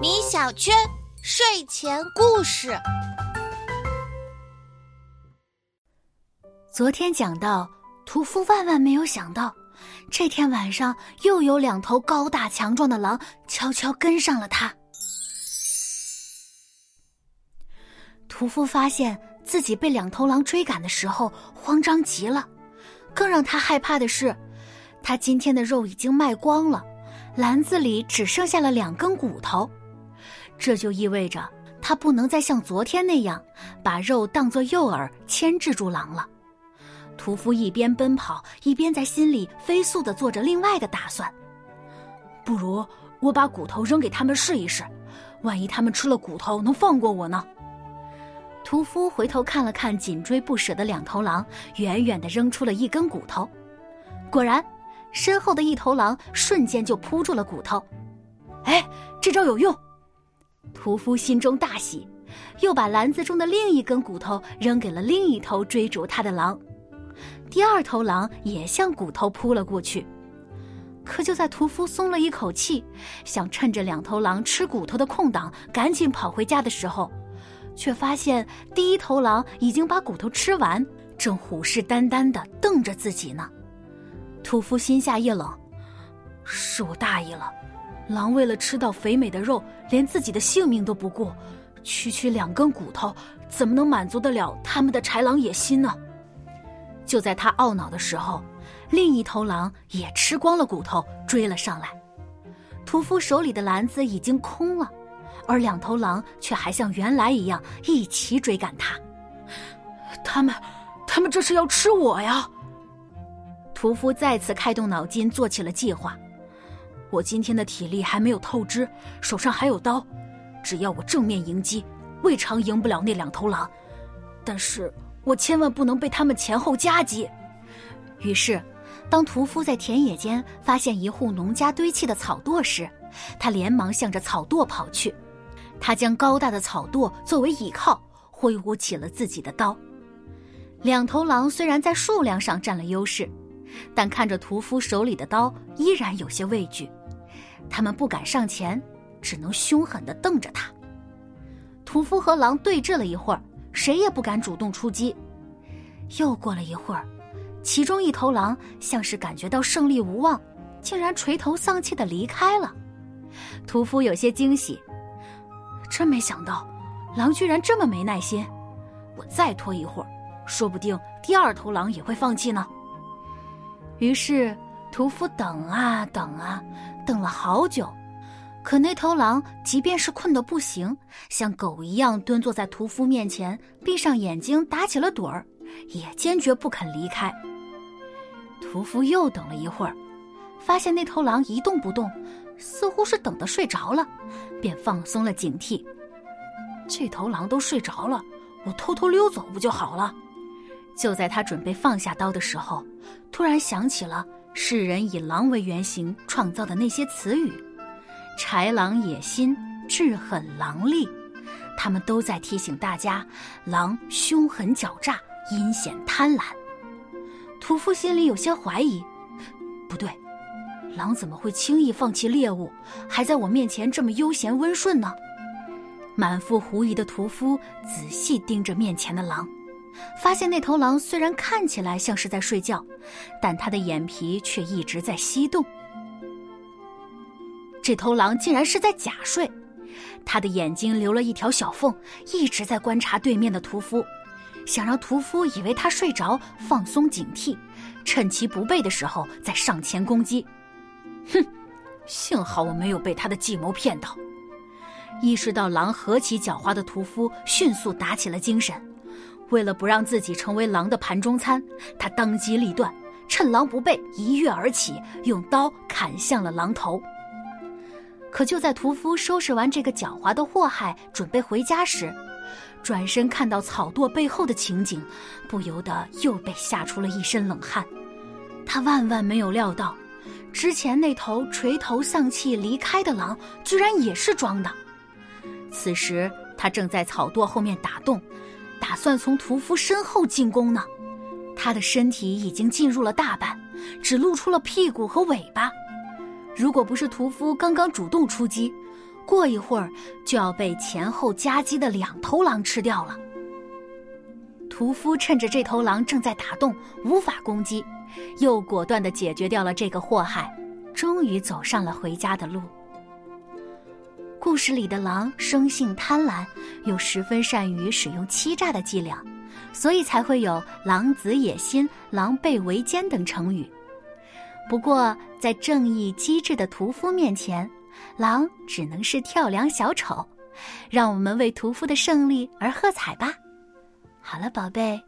米小圈睡前故事。昨天讲到，屠夫万万没有想到，这天晚上又有两头高大强壮的狼悄悄跟上了他。屠夫发现自己被两头狼追赶的时候，慌张极了。更让他害怕的是，他今天的肉已经卖光了，篮子里只剩下了两根骨头。这就意味着他不能再像昨天那样把肉当作诱饵牵制住狼了。屠夫一边奔跑，一边在心里飞速的做着另外的打算。不如我把骨头扔给他们试一试，万一他们吃了骨头能放过我呢？屠夫回头看了看紧追不舍的两头狼，远远的扔出了一根骨头。果然，身后的一头狼瞬间就扑住了骨头。哎，这招有用！屠夫心中大喜，又把篮子中的另一根骨头扔给了另一头追逐他的狼。第二头狼也向骨头扑了过去。可就在屠夫松了一口气，想趁着两头狼吃骨头的空档赶紧跑回家的时候，却发现第一头狼已经把骨头吃完，正虎视眈眈的瞪着自己呢。屠夫心下一冷，是我大意了。狼为了吃到肥美的肉，连自己的性命都不顾，区区两根骨头怎么能满足得了他们的豺狼野心呢？就在他懊恼的时候，另一头狼也吃光了骨头，追了上来。屠夫手里的篮子已经空了，而两头狼却还像原来一样一起追赶他。他们，他们这是要吃我呀！屠夫再次开动脑筋，做起了计划。我今天的体力还没有透支，手上还有刀，只要我正面迎击，未尝赢不了那两头狼。但是我千万不能被他们前后夹击。于是，当屠夫在田野间发现一户农家堆砌的草垛时，他连忙向着草垛跑去。他将高大的草垛作为倚靠，挥舞起了自己的刀。两头狼虽然在数量上占了优势。但看着屠夫手里的刀，依然有些畏惧，他们不敢上前，只能凶狠地瞪着他。屠夫和狼对峙了一会儿，谁也不敢主动出击。又过了一会儿，其中一头狼像是感觉到胜利无望，竟然垂头丧气地离开了。屠夫有些惊喜，真没想到，狼居然这么没耐心。我再拖一会儿，说不定第二头狼也会放弃呢。于是，屠夫等啊等啊，等了好久，可那头狼即便是困得不行，像狗一样蹲坐在屠夫面前，闭上眼睛打起了盹儿，也坚决不肯离开。屠夫又等了一会儿，发现那头狼一动不动，似乎是等得睡着了，便放松了警惕。这头狼都睡着了，我偷偷溜走不就好了？就在他准备放下刀的时候，突然想起了世人以狼为原型创造的那些词语：豺狼野心、智狠狼戾。他们都在提醒大家，狼凶狠狡诈、阴险贪婪。屠夫心里有些怀疑：不对，狼怎么会轻易放弃猎物，还在我面前这么悠闲温顺呢？满腹狐疑的屠夫仔细盯着面前的狼。发现那头狼虽然看起来像是在睡觉，但它的眼皮却一直在翕动。这头狼竟然是在假睡，它的眼睛留了一条小缝，一直在观察对面的屠夫，想让屠夫以为他睡着，放松警惕，趁其不备的时候再上前攻击。哼，幸好我没有被他的计谋骗到。意识到狼何其狡猾的屠夫，迅速打起了精神。为了不让自己成为狼的盘中餐，他当机立断，趁狼不备，一跃而起，用刀砍向了狼头。可就在屠夫收拾完这个狡猾的祸害，准备回家时，转身看到草垛背后的情景，不由得又被吓出了一身冷汗。他万万没有料到，之前那头垂头丧气离开的狼，居然也是装的。此时他正在草垛后面打洞。打算从屠夫身后进攻呢，他的身体已经进入了大半，只露出了屁股和尾巴。如果不是屠夫刚刚主动出击，过一会儿就要被前后夹击的两头狼吃掉了。屠夫趁着这头狼正在打洞，无法攻击，又果断地解决掉了这个祸害，终于走上了回家的路。故事里的狼生性贪婪，又十分善于使用欺诈的伎俩，所以才会有“狼子野心”“狼狈为奸”等成语。不过，在正义机智的屠夫面前，狼只能是跳梁小丑。让我们为屠夫的胜利而喝彩吧！好了，宝贝，